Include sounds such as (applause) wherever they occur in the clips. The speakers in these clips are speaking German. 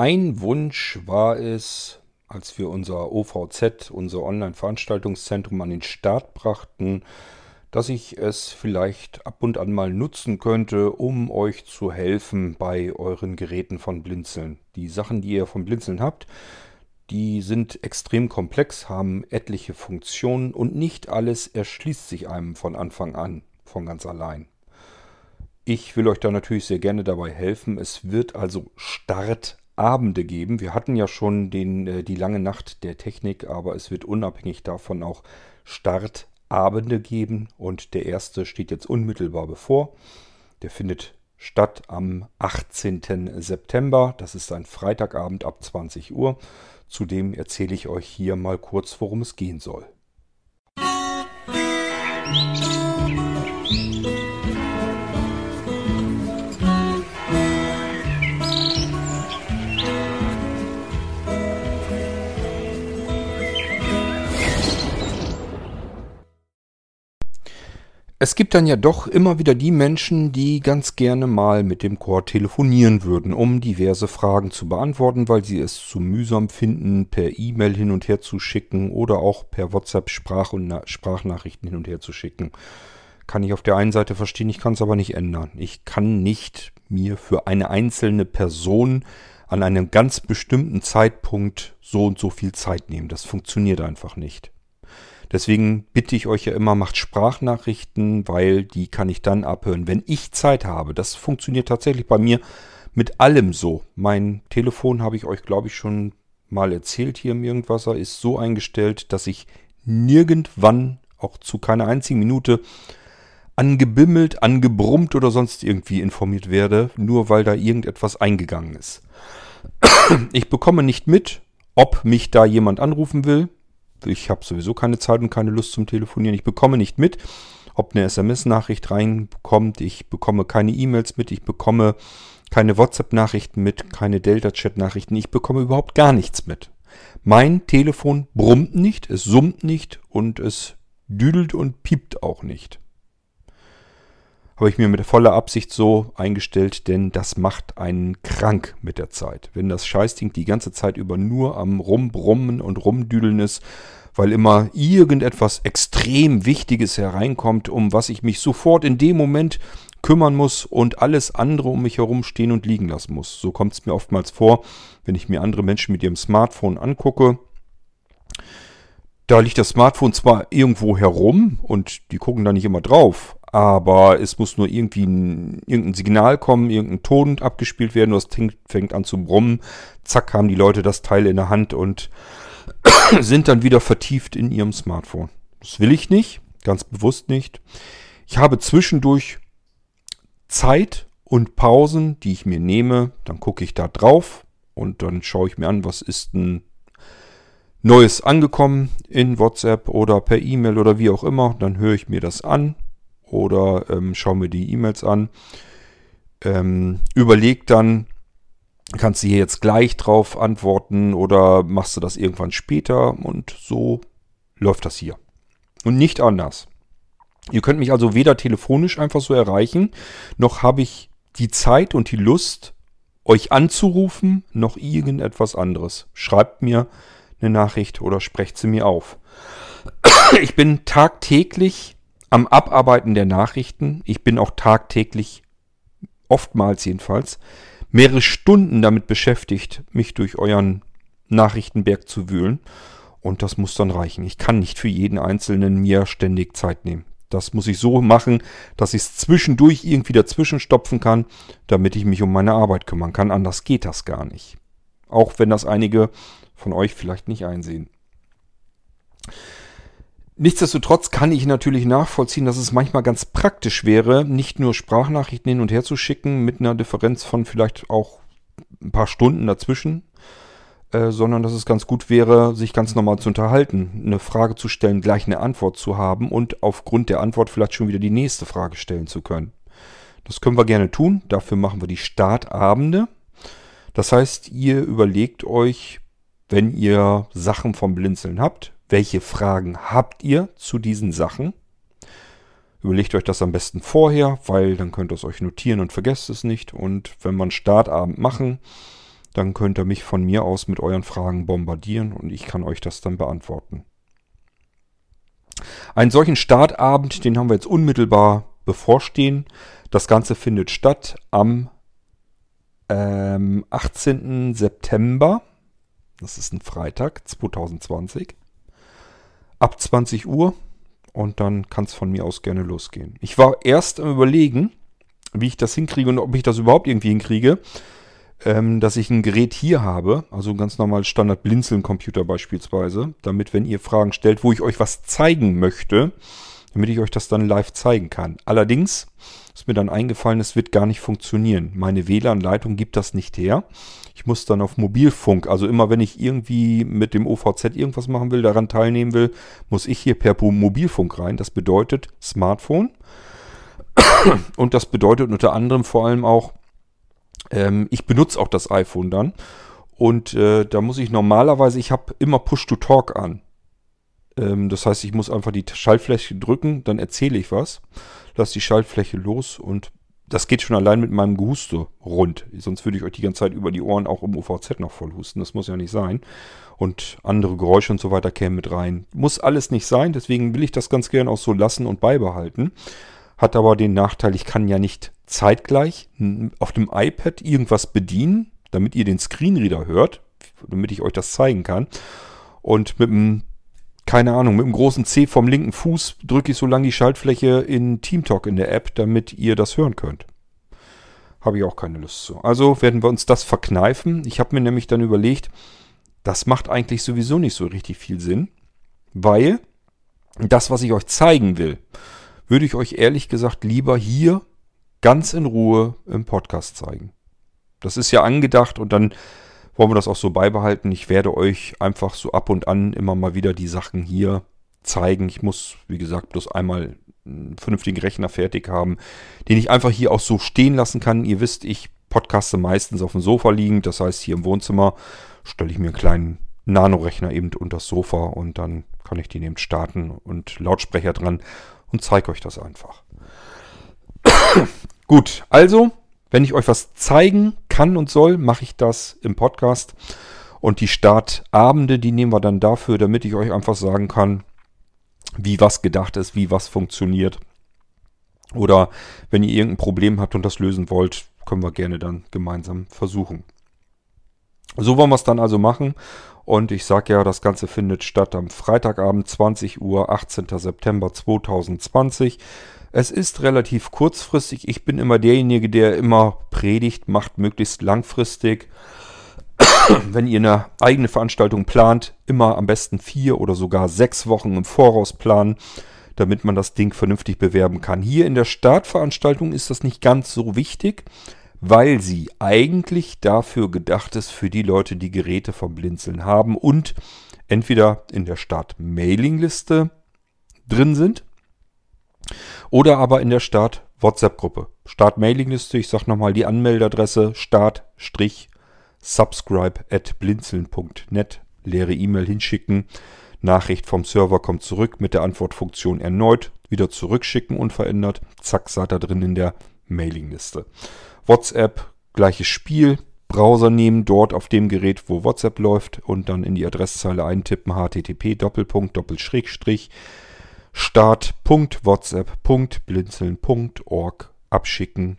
Ein Wunsch war es, als wir unser OVZ, unser Online-Veranstaltungszentrum, an den Start brachten, dass ich es vielleicht ab und an mal nutzen könnte, um euch zu helfen bei euren Geräten von Blinzeln. Die Sachen, die ihr von Blinzeln habt, die sind extrem komplex, haben etliche Funktionen und nicht alles erschließt sich einem von Anfang an, von ganz allein. Ich will euch da natürlich sehr gerne dabei helfen. Es wird also Startabende geben. Wir hatten ja schon den, äh, die lange Nacht der Technik, aber es wird unabhängig davon auch Startabende Abende geben und der erste steht jetzt unmittelbar bevor. Der findet statt am 18. September. Das ist ein Freitagabend ab 20 Uhr. Zudem erzähle ich euch hier mal kurz, worum es gehen soll. Musik Es gibt dann ja doch immer wieder die Menschen, die ganz gerne mal mit dem Chor telefonieren würden, um diverse Fragen zu beantworten, weil sie es zu mühsam finden, per E-Mail hin und her zu schicken oder auch per WhatsApp Sprach- und Na Sprachnachrichten hin und her zu schicken. Kann ich auf der einen Seite verstehen, ich kann es aber nicht ändern. Ich kann nicht mir für eine einzelne Person an einem ganz bestimmten Zeitpunkt so und so viel Zeit nehmen. Das funktioniert einfach nicht. Deswegen bitte ich euch ja immer, macht Sprachnachrichten, weil die kann ich dann abhören, wenn ich Zeit habe. Das funktioniert tatsächlich bei mir mit allem so. Mein Telefon habe ich euch, glaube ich, schon mal erzählt hier im Irgendwasser, ist so eingestellt, dass ich nirgendwann, auch zu keiner einzigen Minute, angebimmelt, angebrummt oder sonst irgendwie informiert werde, nur weil da irgendetwas eingegangen ist. Ich bekomme nicht mit, ob mich da jemand anrufen will. Ich habe sowieso keine Zeit und keine Lust zum Telefonieren. Ich bekomme nicht mit, ob eine SMS-Nachricht reinkommt. Ich bekomme keine E-Mails mit. Ich bekomme keine WhatsApp-Nachrichten mit, keine Delta-Chat-Nachrichten. Ich bekomme überhaupt gar nichts mit. Mein Telefon brummt nicht, es summt nicht und es düdelt und piept auch nicht. Habe ich mir mit voller Absicht so eingestellt, denn das macht einen krank mit der Zeit. Wenn das Scheißding die ganze Zeit über nur am Rumbrummen und Rumdüdeln ist, weil immer irgendetwas extrem Wichtiges hereinkommt, um was ich mich sofort in dem Moment kümmern muss und alles andere um mich herum stehen und liegen lassen muss. So kommt es mir oftmals vor, wenn ich mir andere Menschen mit ihrem Smartphone angucke. Da liegt das Smartphone zwar irgendwo herum und die gucken da nicht immer drauf, aber es muss nur irgendwie ein, irgendein Signal kommen, irgendein Ton abgespielt werden, das fängt an zu brummen. Zack, haben die Leute das Teil in der Hand und (clears throat) sind dann wieder vertieft in ihrem Smartphone. Das will ich nicht, ganz bewusst nicht. Ich habe zwischendurch Zeit und Pausen, die ich mir nehme. Dann gucke ich da drauf und dann schaue ich mir an, was ist ein Neues angekommen in WhatsApp oder per E-Mail oder wie auch immer. Dann höre ich mir das an, oder ähm, schau mir die E-Mails an. Ähm, überleg dann, kannst du hier jetzt gleich drauf antworten oder machst du das irgendwann später und so läuft das hier. Und nicht anders. Ihr könnt mich also weder telefonisch einfach so erreichen, noch habe ich die Zeit und die Lust, euch anzurufen, noch irgendetwas anderes. Schreibt mir eine Nachricht oder sprecht sie mir auf. Ich bin tagtäglich am Abarbeiten der Nachrichten. Ich bin auch tagtäglich, oftmals jedenfalls, mehrere Stunden damit beschäftigt, mich durch euren Nachrichtenberg zu wühlen. Und das muss dann reichen. Ich kann nicht für jeden Einzelnen mir ständig Zeit nehmen. Das muss ich so machen, dass ich es zwischendurch irgendwie dazwischen stopfen kann, damit ich mich um meine Arbeit kümmern kann. Anders geht das gar nicht. Auch wenn das einige von euch vielleicht nicht einsehen. Nichtsdestotrotz kann ich natürlich nachvollziehen, dass es manchmal ganz praktisch wäre, nicht nur Sprachnachrichten hin und her zu schicken mit einer Differenz von vielleicht auch ein paar Stunden dazwischen, äh, sondern dass es ganz gut wäre, sich ganz normal zu unterhalten, eine Frage zu stellen, gleich eine Antwort zu haben und aufgrund der Antwort vielleicht schon wieder die nächste Frage stellen zu können. Das können wir gerne tun. Dafür machen wir die Startabende. Das heißt, ihr überlegt euch, wenn ihr Sachen vom Blinzeln habt, welche Fragen habt ihr zu diesen Sachen? Überlegt euch das am besten vorher, weil dann könnt ihr es euch notieren und vergesst es nicht. Und wenn wir einen Startabend machen, Dann könnt ihr mich von mir aus mit euren Fragen bombardieren und ich kann euch das dann beantworten. Einen solchen Startabend, den haben wir jetzt unmittelbar bevorstehen. Das Ganze findet statt am ähm, 18. September. Das ist ein Freitag 2020. Ab 20 Uhr. Und dann kann es von mir aus gerne losgehen. Ich war erst am Überlegen, wie ich das hinkriege und ob ich das überhaupt irgendwie hinkriege ähm, dass ich ein Gerät hier habe, also ganz normales Standard Blinzeln-Computer beispielsweise, damit, wenn ihr Fragen stellt, wo ich euch was zeigen möchte, damit ich euch das dann live zeigen kann. Allerdings ist mir dann eingefallen, es wird gar nicht funktionieren. Meine WLAN-Leitung gibt das nicht her. Ich muss dann auf Mobilfunk, also immer wenn ich irgendwie mit dem OVZ irgendwas machen will, daran teilnehmen will, muss ich hier per Mobilfunk rein. Das bedeutet Smartphone. (coughs) Und das bedeutet unter anderem vor allem auch ähm, ich benutze auch das iPhone dann. Und äh, da muss ich normalerweise, ich habe immer Push-to-Talk an. Ähm, das heißt, ich muss einfach die Schaltfläche drücken, dann erzähle ich was, lasse die Schaltfläche los und das geht schon allein mit meinem Gehuste rund. Sonst würde ich euch die ganze Zeit über die Ohren auch im UVZ noch voll husten. Das muss ja nicht sein. Und andere Geräusche und so weiter kämen mit rein. Muss alles nicht sein, deswegen will ich das ganz gern auch so lassen und beibehalten. Hat aber den Nachteil, ich kann ja nicht zeitgleich auf dem iPad irgendwas bedienen, damit ihr den Screenreader hört, damit ich euch das zeigen kann. Und mit dem, keine Ahnung, mit dem großen C vom linken Fuß drücke ich so lange die Schaltfläche in TeamTalk in der App, damit ihr das hören könnt. Habe ich auch keine Lust zu. Also werden wir uns das verkneifen. Ich habe mir nämlich dann überlegt, das macht eigentlich sowieso nicht so richtig viel Sinn, weil das, was ich euch zeigen will, würde ich euch ehrlich gesagt lieber hier ganz in Ruhe im Podcast zeigen. Das ist ja angedacht und dann wollen wir das auch so beibehalten. Ich werde euch einfach so ab und an immer mal wieder die Sachen hier zeigen. Ich muss, wie gesagt, bloß einmal einen vernünftigen Rechner fertig haben, den ich einfach hier auch so stehen lassen kann. Ihr wisst, ich podcaste meistens auf dem Sofa liegend. Das heißt, hier im Wohnzimmer stelle ich mir einen kleinen Nano-Rechner eben unter das Sofa und dann kann ich den eben starten und Lautsprecher dran und zeige euch das einfach. (coughs) Gut, also, wenn ich euch was zeigen kann und soll, mache ich das im Podcast. Und die Startabende, die nehmen wir dann dafür, damit ich euch einfach sagen kann, wie was gedacht ist, wie was funktioniert. Oder wenn ihr irgendein Problem habt und das lösen wollt, können wir gerne dann gemeinsam versuchen. So wollen wir es dann also machen. Und ich sage ja, das Ganze findet statt am Freitagabend 20 Uhr, 18. September 2020. Es ist relativ kurzfristig. Ich bin immer derjenige, der immer predigt, macht möglichst langfristig. (coughs) Wenn ihr eine eigene Veranstaltung plant, immer am besten vier oder sogar sechs Wochen im Voraus planen, damit man das Ding vernünftig bewerben kann. Hier in der Startveranstaltung ist das nicht ganz so wichtig, weil sie eigentlich dafür gedacht ist, für die Leute, die Geräte vom Blinzeln haben und entweder in der Start-Mailing-Liste drin sind oder aber in der Start-WhatsApp-Gruppe. Start-Mailing-Liste, ich sage nochmal die Anmeldadresse start-subscribe at blinzeln.net. Leere E-Mail hinschicken. Nachricht vom Server kommt zurück mit der Antwortfunktion erneut. Wieder zurückschicken unverändert. Zack, seid ihr drin in der Mailingliste. WhatsApp, gleiches Spiel. Browser nehmen, dort auf dem Gerät, wo WhatsApp läuft und dann in die Adresszeile eintippen http Doppelpunkt Doppelschrägstrich start.whatsapp.blinzeln.org abschicken.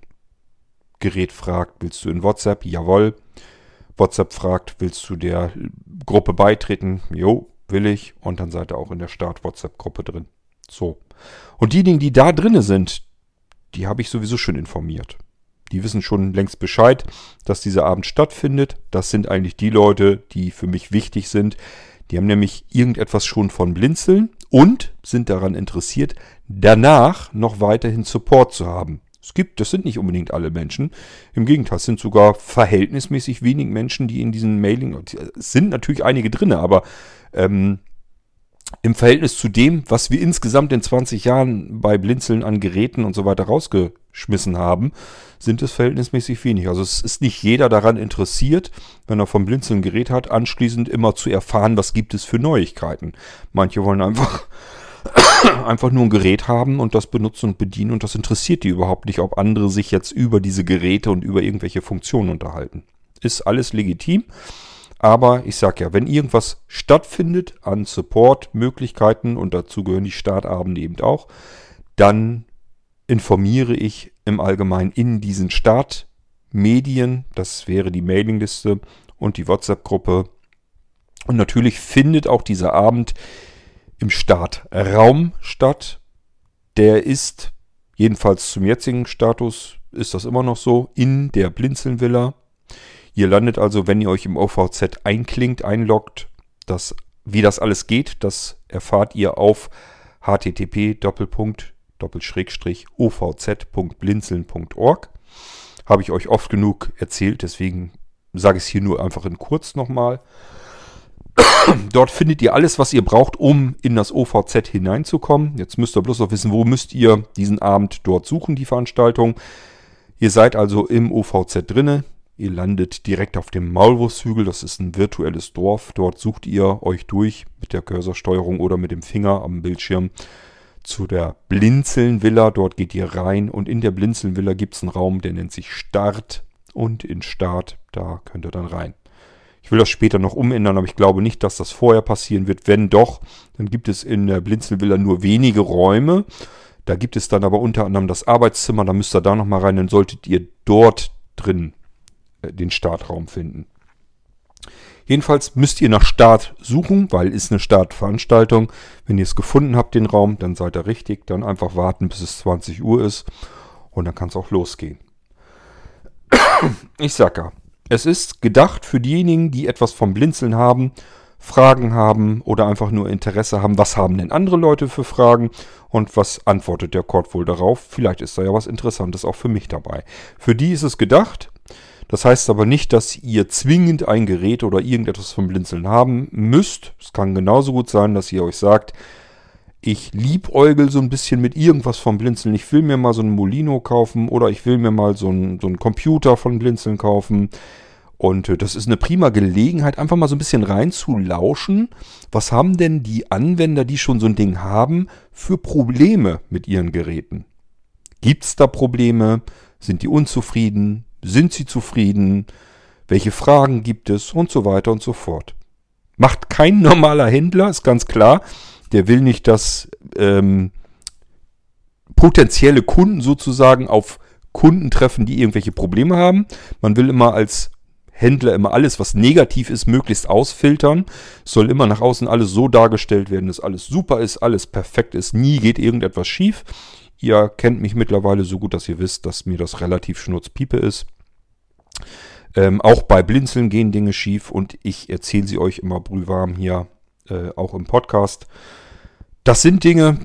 Gerät fragt, willst du in WhatsApp? Jawohl. WhatsApp fragt, willst du der Gruppe beitreten? Jo, will ich. Und dann seid ihr auch in der Start-WhatsApp-Gruppe drin. So. Und diejenigen, die da drinne sind, die habe ich sowieso schon informiert. Die wissen schon längst Bescheid, dass dieser Abend stattfindet. Das sind eigentlich die Leute, die für mich wichtig sind. Die haben nämlich irgendetwas schon von Blinzeln und sind daran interessiert, danach noch weiterhin Support zu haben. Es gibt, das sind nicht unbedingt alle Menschen. Im Gegenteil, es sind sogar verhältnismäßig wenig Menschen, die in diesen Mailing, es sind natürlich einige drin, aber ähm, im Verhältnis zu dem, was wir insgesamt in 20 Jahren bei Blinzeln an Geräten und so weiter rausgeschmissen haben, sind es verhältnismäßig wenig. Also es ist nicht jeder daran interessiert, wenn er vom Blinzeln ein Gerät hat, anschließend immer zu erfahren, was gibt es für Neuigkeiten. Manche wollen einfach (coughs) einfach nur ein Gerät haben und das benutzen und bedienen und das interessiert die überhaupt nicht, ob andere sich jetzt über diese Geräte und über irgendwelche Funktionen unterhalten. ist alles legitim. Aber ich sage ja, wenn irgendwas stattfindet an Support-Möglichkeiten und dazu gehören die Startabende eben auch, dann informiere ich im Allgemeinen in diesen Startmedien, das wäre die Mailingliste und die WhatsApp-Gruppe. Und natürlich findet auch dieser Abend im Startraum statt. Der ist, jedenfalls zum jetzigen Status, ist das immer noch so, in der Blinzeln-Villa. Ihr landet also, wenn ihr euch im OVZ einklingt, einloggt, das, wie das alles geht, das erfahrt ihr auf http ovz.blinzeln.org. Habe ich euch oft genug erzählt, deswegen sage ich es hier nur einfach in kurz nochmal. (coughs) Dort findet ihr alles, was ihr braucht, um in das OVZ hineinzukommen. Jetzt müsst ihr bloß noch wissen, wo müsst ihr diesen Abend dort suchen, die Veranstaltung. Ihr seid also im OVZ drinne. Ihr landet direkt auf dem Maulwurfshügel, das ist ein virtuelles Dorf. Dort sucht ihr euch durch mit der Cursorsteuerung oder mit dem Finger am Bildschirm zu der Blinzeln-Villa. Dort geht ihr rein und in der Blinzeln-Villa gibt es einen Raum, der nennt sich Start. Und in Start, da könnt ihr dann rein. Ich will das später noch umändern, aber ich glaube nicht, dass das vorher passieren wird. Wenn doch, dann gibt es in der Blinzeln-Villa nur wenige Räume. Da gibt es dann aber unter anderem das Arbeitszimmer, da müsst ihr da nochmal rein, dann solltet ihr dort drin den Startraum finden. Jedenfalls müsst ihr nach Start suchen, weil ist eine Startveranstaltung. Wenn ihr es gefunden habt, den Raum, dann seid ihr richtig. Dann einfach warten, bis es 20 Uhr ist und dann kann es auch losgehen. Ich sag ja, es ist gedacht für diejenigen, die etwas vom Blinzeln haben, Fragen haben oder einfach nur Interesse haben, was haben denn andere Leute für Fragen und was antwortet der Cord wohl darauf. Vielleicht ist da ja was Interessantes auch für mich dabei. Für die ist es gedacht. Das heißt aber nicht, dass ihr zwingend ein Gerät oder irgendetwas vom Blinzeln haben müsst. Es kann genauso gut sein, dass ihr euch sagt, ich liebäugel so ein bisschen mit irgendwas vom Blinzeln. Ich will mir mal so ein Molino kaufen oder ich will mir mal so einen, so Computer von Blinzeln kaufen. Und äh, das ist eine prima Gelegenheit, einfach mal so ein bisschen reinzulauschen. Was haben denn die Anwender, die schon so ein Ding haben, für Probleme mit ihren Geräten? Gibt es da Probleme? Sind die unzufrieden? Sind sie zufrieden? Welche Fragen gibt es? Und so weiter und so fort. Macht kein (laughs) normaler Händler, ist ganz klar. Der will nicht, dass ähm, potenzielle Kunden sozusagen auf Kunden treffen, die irgendwelche Probleme haben. Man will immer als Händler immer alles, was negativ ist, möglichst ausfiltern. Es soll immer nach außen alles so dargestellt werden, dass alles super ist, alles perfekt ist, nie geht irgendetwas schief. Ihr kennt mich mittlerweile so gut, dass ihr wisst, dass mir das relativ schnurzpiepe ist. Ähm, auch bei Blinzeln gehen Dinge schief und ich erzähle sie euch immer brühwarm hier, äh, auch im Podcast. Das sind Dinge,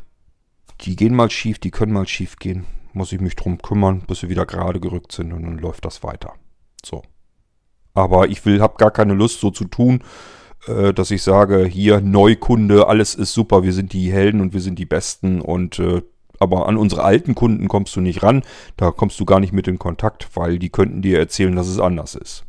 die gehen mal schief, die können mal schief gehen. Muss ich mich drum kümmern, bis sie wieder gerade gerückt sind und dann läuft das weiter. So. Aber ich will, habe gar keine Lust so zu tun, äh, dass ich sage, hier Neukunde, alles ist super, wir sind die Helden und wir sind die Besten und äh, aber an unsere alten Kunden kommst du nicht ran. Da kommst du gar nicht mit in Kontakt, weil die könnten dir erzählen, dass es anders ist.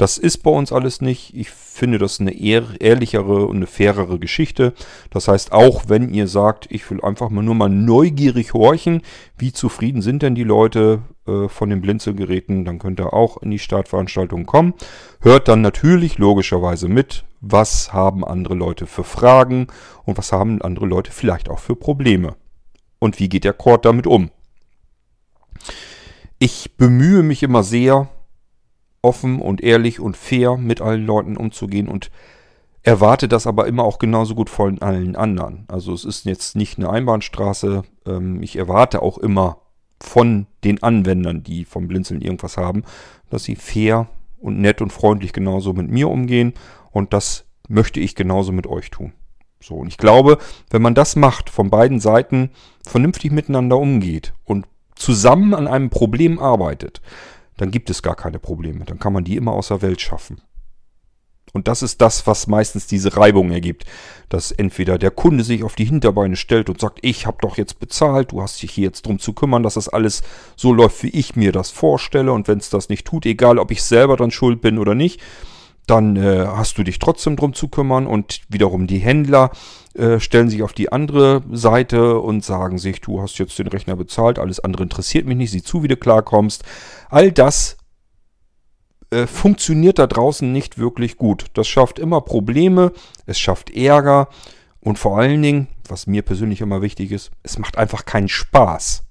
Das ist bei uns alles nicht. Ich finde das eine ehr ehrlichere und eine fairere Geschichte. Das heißt, auch wenn ihr sagt, ich will einfach mal nur mal neugierig horchen, wie zufrieden sind denn die Leute äh, von den Blinzelgeräten, dann könnt ihr auch in die Startveranstaltung kommen. Hört dann natürlich logischerweise mit, was haben andere Leute für Fragen und was haben andere Leute vielleicht auch für Probleme und wie geht der Chord damit um. Ich bemühe mich immer sehr, offen und ehrlich und fair mit allen Leuten umzugehen und erwarte das aber immer auch genauso gut von allen anderen. Also es ist jetzt nicht eine Einbahnstraße. Ähm, ich erwarte auch immer von den Anwendern, die vom Blinzeln irgendwas haben, dass sie fair und nett und freundlich genauso mit mir umgehen und das möchte ich genauso mit euch tun. So, und ich glaube, wenn man das macht, von beiden Seiten vernünftig miteinander umgeht und zusammen an einem Problem arbeitet, dann gibt es gar keine Probleme. Dann kann man die immer aus der Welt schaffen. Und das ist das, was meistens diese Reibung ergibt. Dass entweder der Kunde sich auf die Hinterbeine stellt und sagt, ich habe doch jetzt bezahlt, du hast dich hier jetzt drum zu kümmern, dass das alles so läuft, wie ich mir das vorstelle. Und wenn es das nicht tut, egal ob ich selber dann schuld bin oder nicht, dann äh, hast du dich trotzdem drum zu kümmern und wiederum die Händler äh, stellen sich auf die andere Seite und sagen sich, du hast jetzt den Rechner bezahlt, alles andere interessiert mich nicht, sieh zu, wie du klarkommst. All das äh, funktioniert da draußen nicht wirklich gut. Das schafft immer Probleme, es schafft Ärger und vor allen Dingen, was mir persönlich immer wichtig ist, es macht einfach keinen Spaß.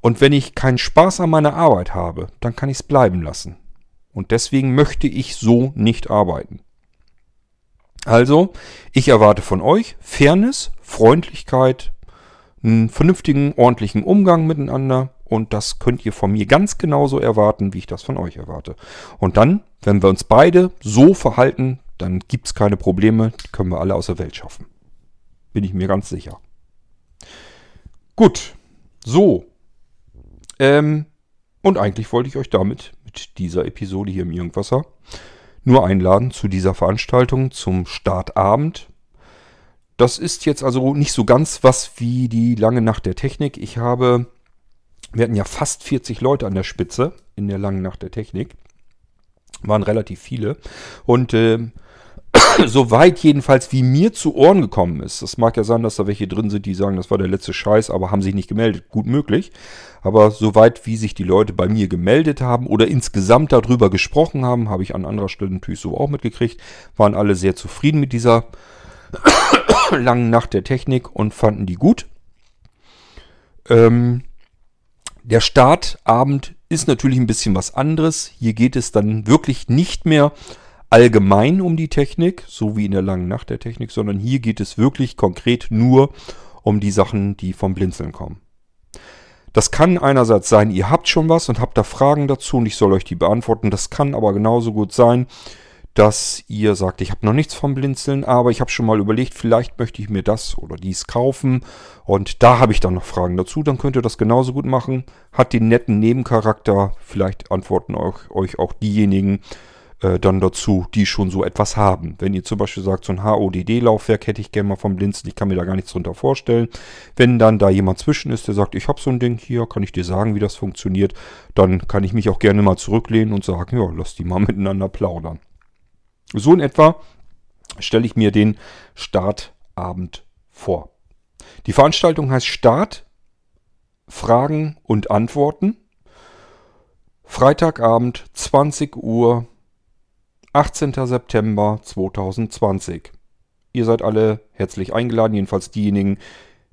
Und wenn ich keinen Spaß an meiner Arbeit habe, dann kann ich es bleiben lassen. Und deswegen möchte ich so nicht arbeiten. Also, ich erwarte von euch Fairness, Freundlichkeit, einen vernünftigen, ordentlichen Umgang miteinander und das könnt ihr von mir ganz genauso erwarten, wie ich das von euch erwarte. Und dann, wenn wir uns beide so verhalten, dann gibt es keine Probleme, die können wir alle aus der Welt schaffen. Bin ich mir ganz sicher. Gut, so. Ähm, und eigentlich wollte ich euch damit dieser Episode hier im Irgendwasser nur einladen zu dieser Veranstaltung zum Startabend. Das ist jetzt also nicht so ganz was wie die lange Nacht der Technik. Ich habe, wir hatten ja fast 40 Leute an der Spitze in der langen Nacht der Technik. Waren relativ viele. Und äh, (coughs) soweit jedenfalls, wie mir zu Ohren gekommen ist. Das mag ja sein, dass da welche drin sind, die sagen, das war der letzte Scheiß, aber haben sich nicht gemeldet. Gut möglich. Aber soweit, wie sich die Leute bei mir gemeldet haben oder insgesamt darüber gesprochen haben, habe ich an anderer Stelle natürlich so auch mitgekriegt, waren alle sehr zufrieden mit dieser (coughs) langen Nacht der Technik und fanden die gut. Ähm, der Startabend ist natürlich ein bisschen was anderes. Hier geht es dann wirklich nicht mehr allgemein um die Technik, so wie in der langen Nacht der Technik, sondern hier geht es wirklich konkret nur um die Sachen, die vom Blinzeln kommen. Das kann einerseits sein, ihr habt schon was und habt da Fragen dazu und ich soll euch die beantworten. Das kann aber genauso gut sein, dass ihr sagt, ich habe noch nichts vom Blinzeln, aber ich habe schon mal überlegt, vielleicht möchte ich mir das oder dies kaufen und da habe ich dann noch Fragen dazu, dann könnt ihr das genauso gut machen. Hat den netten Nebencharakter, vielleicht antworten euch, euch auch diejenigen, äh, dann dazu, die schon so etwas haben. Wenn ihr zum Beispiel sagt, so ein HODD-Laufwerk hätte ich gerne mal vom Blinzeln, ich kann mir da gar nichts drunter vorstellen. Wenn dann da jemand zwischen ist, der sagt, ich habe so ein Ding hier, kann ich dir sagen, wie das funktioniert, dann kann ich mich auch gerne mal zurücklehnen und sagen, ja, lass die mal (laughs) miteinander plaudern. So in etwa stelle ich mir den Startabend vor. Die Veranstaltung heißt Start, Fragen und Antworten. Freitagabend, 20 Uhr, 18. September 2020. Ihr seid alle herzlich eingeladen, jedenfalls diejenigen,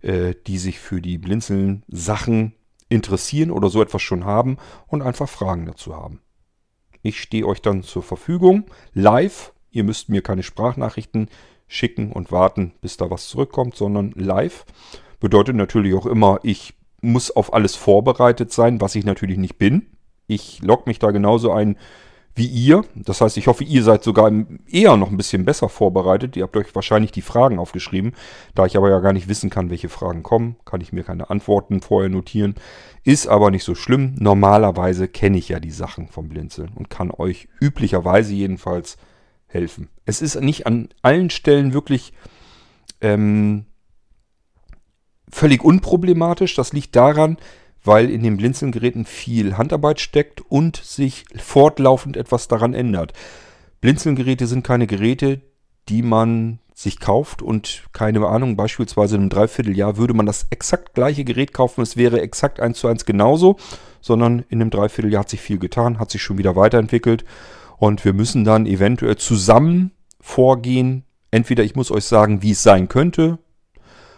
äh, die sich für die Blinzeln-Sachen interessieren oder so etwas schon haben und einfach Fragen dazu haben. Ich stehe euch dann zur Verfügung, live. Ihr müsst mir keine Sprachnachrichten schicken und warten, bis da was zurückkommt, sondern live. Bedeutet natürlich auch immer, ich muss auf alles vorbereitet sein, was ich natürlich nicht bin. Ich logge mich da genauso ein wie ihr. Das heißt, ich hoffe, ihr seid sogar eher noch ein bisschen besser vorbereitet. Ihr habt euch wahrscheinlich die Fragen aufgeschrieben. Da ich aber ja gar nicht wissen kann, welche Fragen kommen, kann ich mir keine Antworten vorher notieren. Ist aber nicht so schlimm. Normalerweise kenne ich ja die Sachen vom Blinzeln und kann euch üblicherweise jedenfalls helfen. Es ist nicht an allen Stellen wirklich ähm, völlig unproblematisch. Das liegt daran, weil in den Blinzelgeräten viel Handarbeit steckt und sich fortlaufend etwas daran ändert. Blinzelgeräte sind keine Geräte, die man sich kauft und keine Ahnung, beispielsweise in einem Dreivierteljahr würde man das exakt gleiche Gerät kaufen, es wäre exakt eins zu eins genauso, sondern in einem Dreivierteljahr hat sich viel getan, hat sich schon wieder weiterentwickelt und wir müssen dann eventuell zusammen vorgehen. Entweder ich muss euch sagen, wie es sein könnte,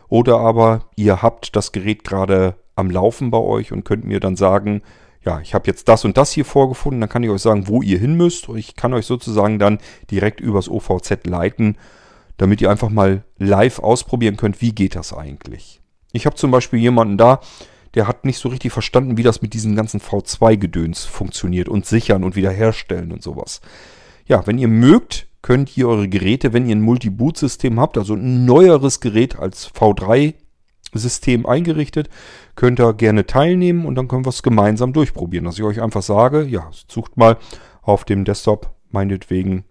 oder aber ihr habt das Gerät gerade am Laufen bei euch und könnt mir dann sagen, ja, ich habe jetzt das und das hier vorgefunden, dann kann ich euch sagen, wo ihr hin müsst und ich kann euch sozusagen dann direkt übers OVZ leiten, damit ihr einfach mal live ausprobieren könnt, wie geht das eigentlich. Ich habe zum Beispiel jemanden da, der hat nicht so richtig verstanden, wie das mit diesem ganzen V2-Gedöns funktioniert und sichern und wiederherstellen und sowas. Ja, wenn ihr mögt, könnt ihr eure Geräte, wenn ihr ein Multi-Boot-System habt, also ein neueres Gerät als V3 System eingerichtet. Könnt ihr gerne teilnehmen und dann können wir es gemeinsam durchprobieren. Dass ich euch einfach sage, ja, sucht mal auf dem Desktop meinetwegen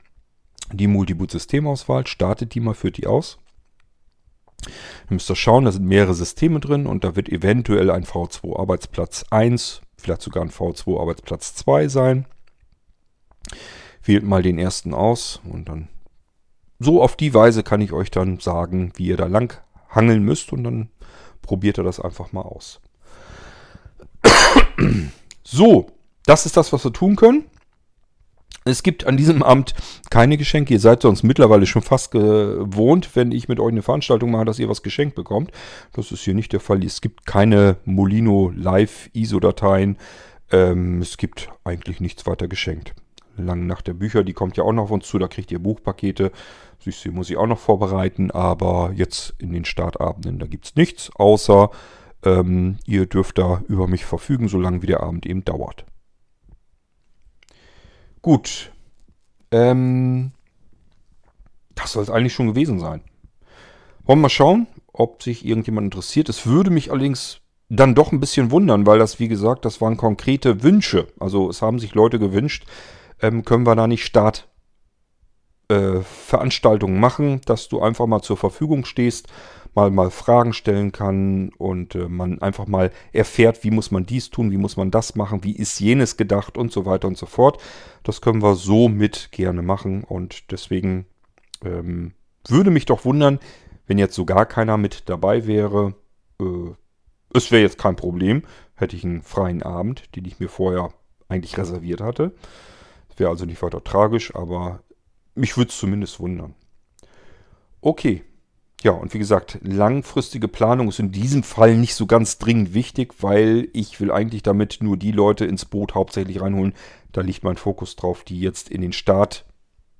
die Multiboot-Systemauswahl, startet die mal, führt die aus. Ihr müsst ihr schauen, da sind mehrere Systeme drin und da wird eventuell ein V2 Arbeitsplatz 1, vielleicht sogar ein V2 Arbeitsplatz 2 sein. Wählt mal den ersten aus und dann so auf die Weise kann ich euch dann sagen, wie ihr da lang hangeln müsst und dann probiert ihr das einfach mal aus. So, das ist das, was wir tun können. Es gibt an diesem Abend keine Geschenke. Ihr seid sonst mittlerweile schon fast gewohnt, wenn ich mit euch eine Veranstaltung mache, dass ihr was geschenkt bekommt. Das ist hier nicht der Fall. Es gibt keine Molino Live ISO-Dateien. Ähm, es gibt eigentlich nichts weiter geschenkt. Lang nach der Bücher, die kommt ja auch noch auf uns zu. Da kriegt ihr Buchpakete. Süße muss ich auch noch vorbereiten. Aber jetzt in den Startabenden, da gibt es nichts, außer ähm, ihr dürft da über mich verfügen, solange wie der Abend eben dauert. Gut. Ähm, das soll es eigentlich schon gewesen sein. Wollen wir mal schauen, ob sich irgendjemand interessiert. Es würde mich allerdings dann doch ein bisschen wundern, weil das, wie gesagt, das waren konkrete Wünsche. Also es haben sich Leute gewünscht, ähm, können wir da nicht Startveranstaltungen äh, machen, dass du einfach mal zur Verfügung stehst mal, mal Fragen stellen kann und äh, man einfach mal erfährt, wie muss man dies tun, wie muss man das machen, wie ist jenes gedacht und so weiter und so fort. Das können wir so mit gerne machen und deswegen ähm, würde mich doch wundern, wenn jetzt so gar keiner mit dabei wäre. Äh, es wäre jetzt kein Problem, hätte ich einen freien Abend, den ich mir vorher eigentlich reserviert hatte. Wäre also nicht weiter tragisch, aber mich würde es zumindest wundern. Okay, ja, und wie gesagt, langfristige Planung ist in diesem Fall nicht so ganz dringend wichtig, weil ich will eigentlich damit nur die Leute ins Boot hauptsächlich reinholen. Da liegt mein Fokus drauf, die jetzt in den Start,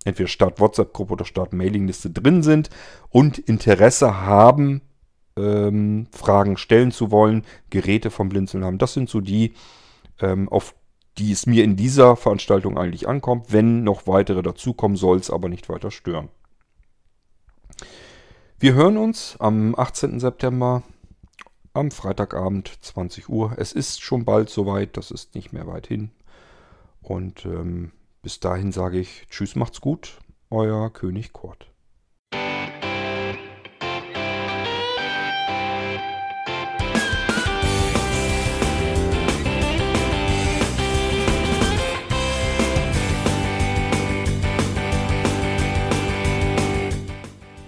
entweder Start WhatsApp-Gruppe oder Start Mailingliste drin sind und Interesse haben, ähm, Fragen stellen zu wollen, Geräte vom Blinzeln haben. Das sind so die, ähm, auf die es mir in dieser Veranstaltung eigentlich ankommt. Wenn noch weitere dazukommen, soll es aber nicht weiter stören. Wir hören uns am 18. September am Freitagabend 20 Uhr. Es ist schon bald soweit, das ist nicht mehr weit hin. Und ähm, bis dahin sage ich Tschüss, macht's gut, euer König Kurt.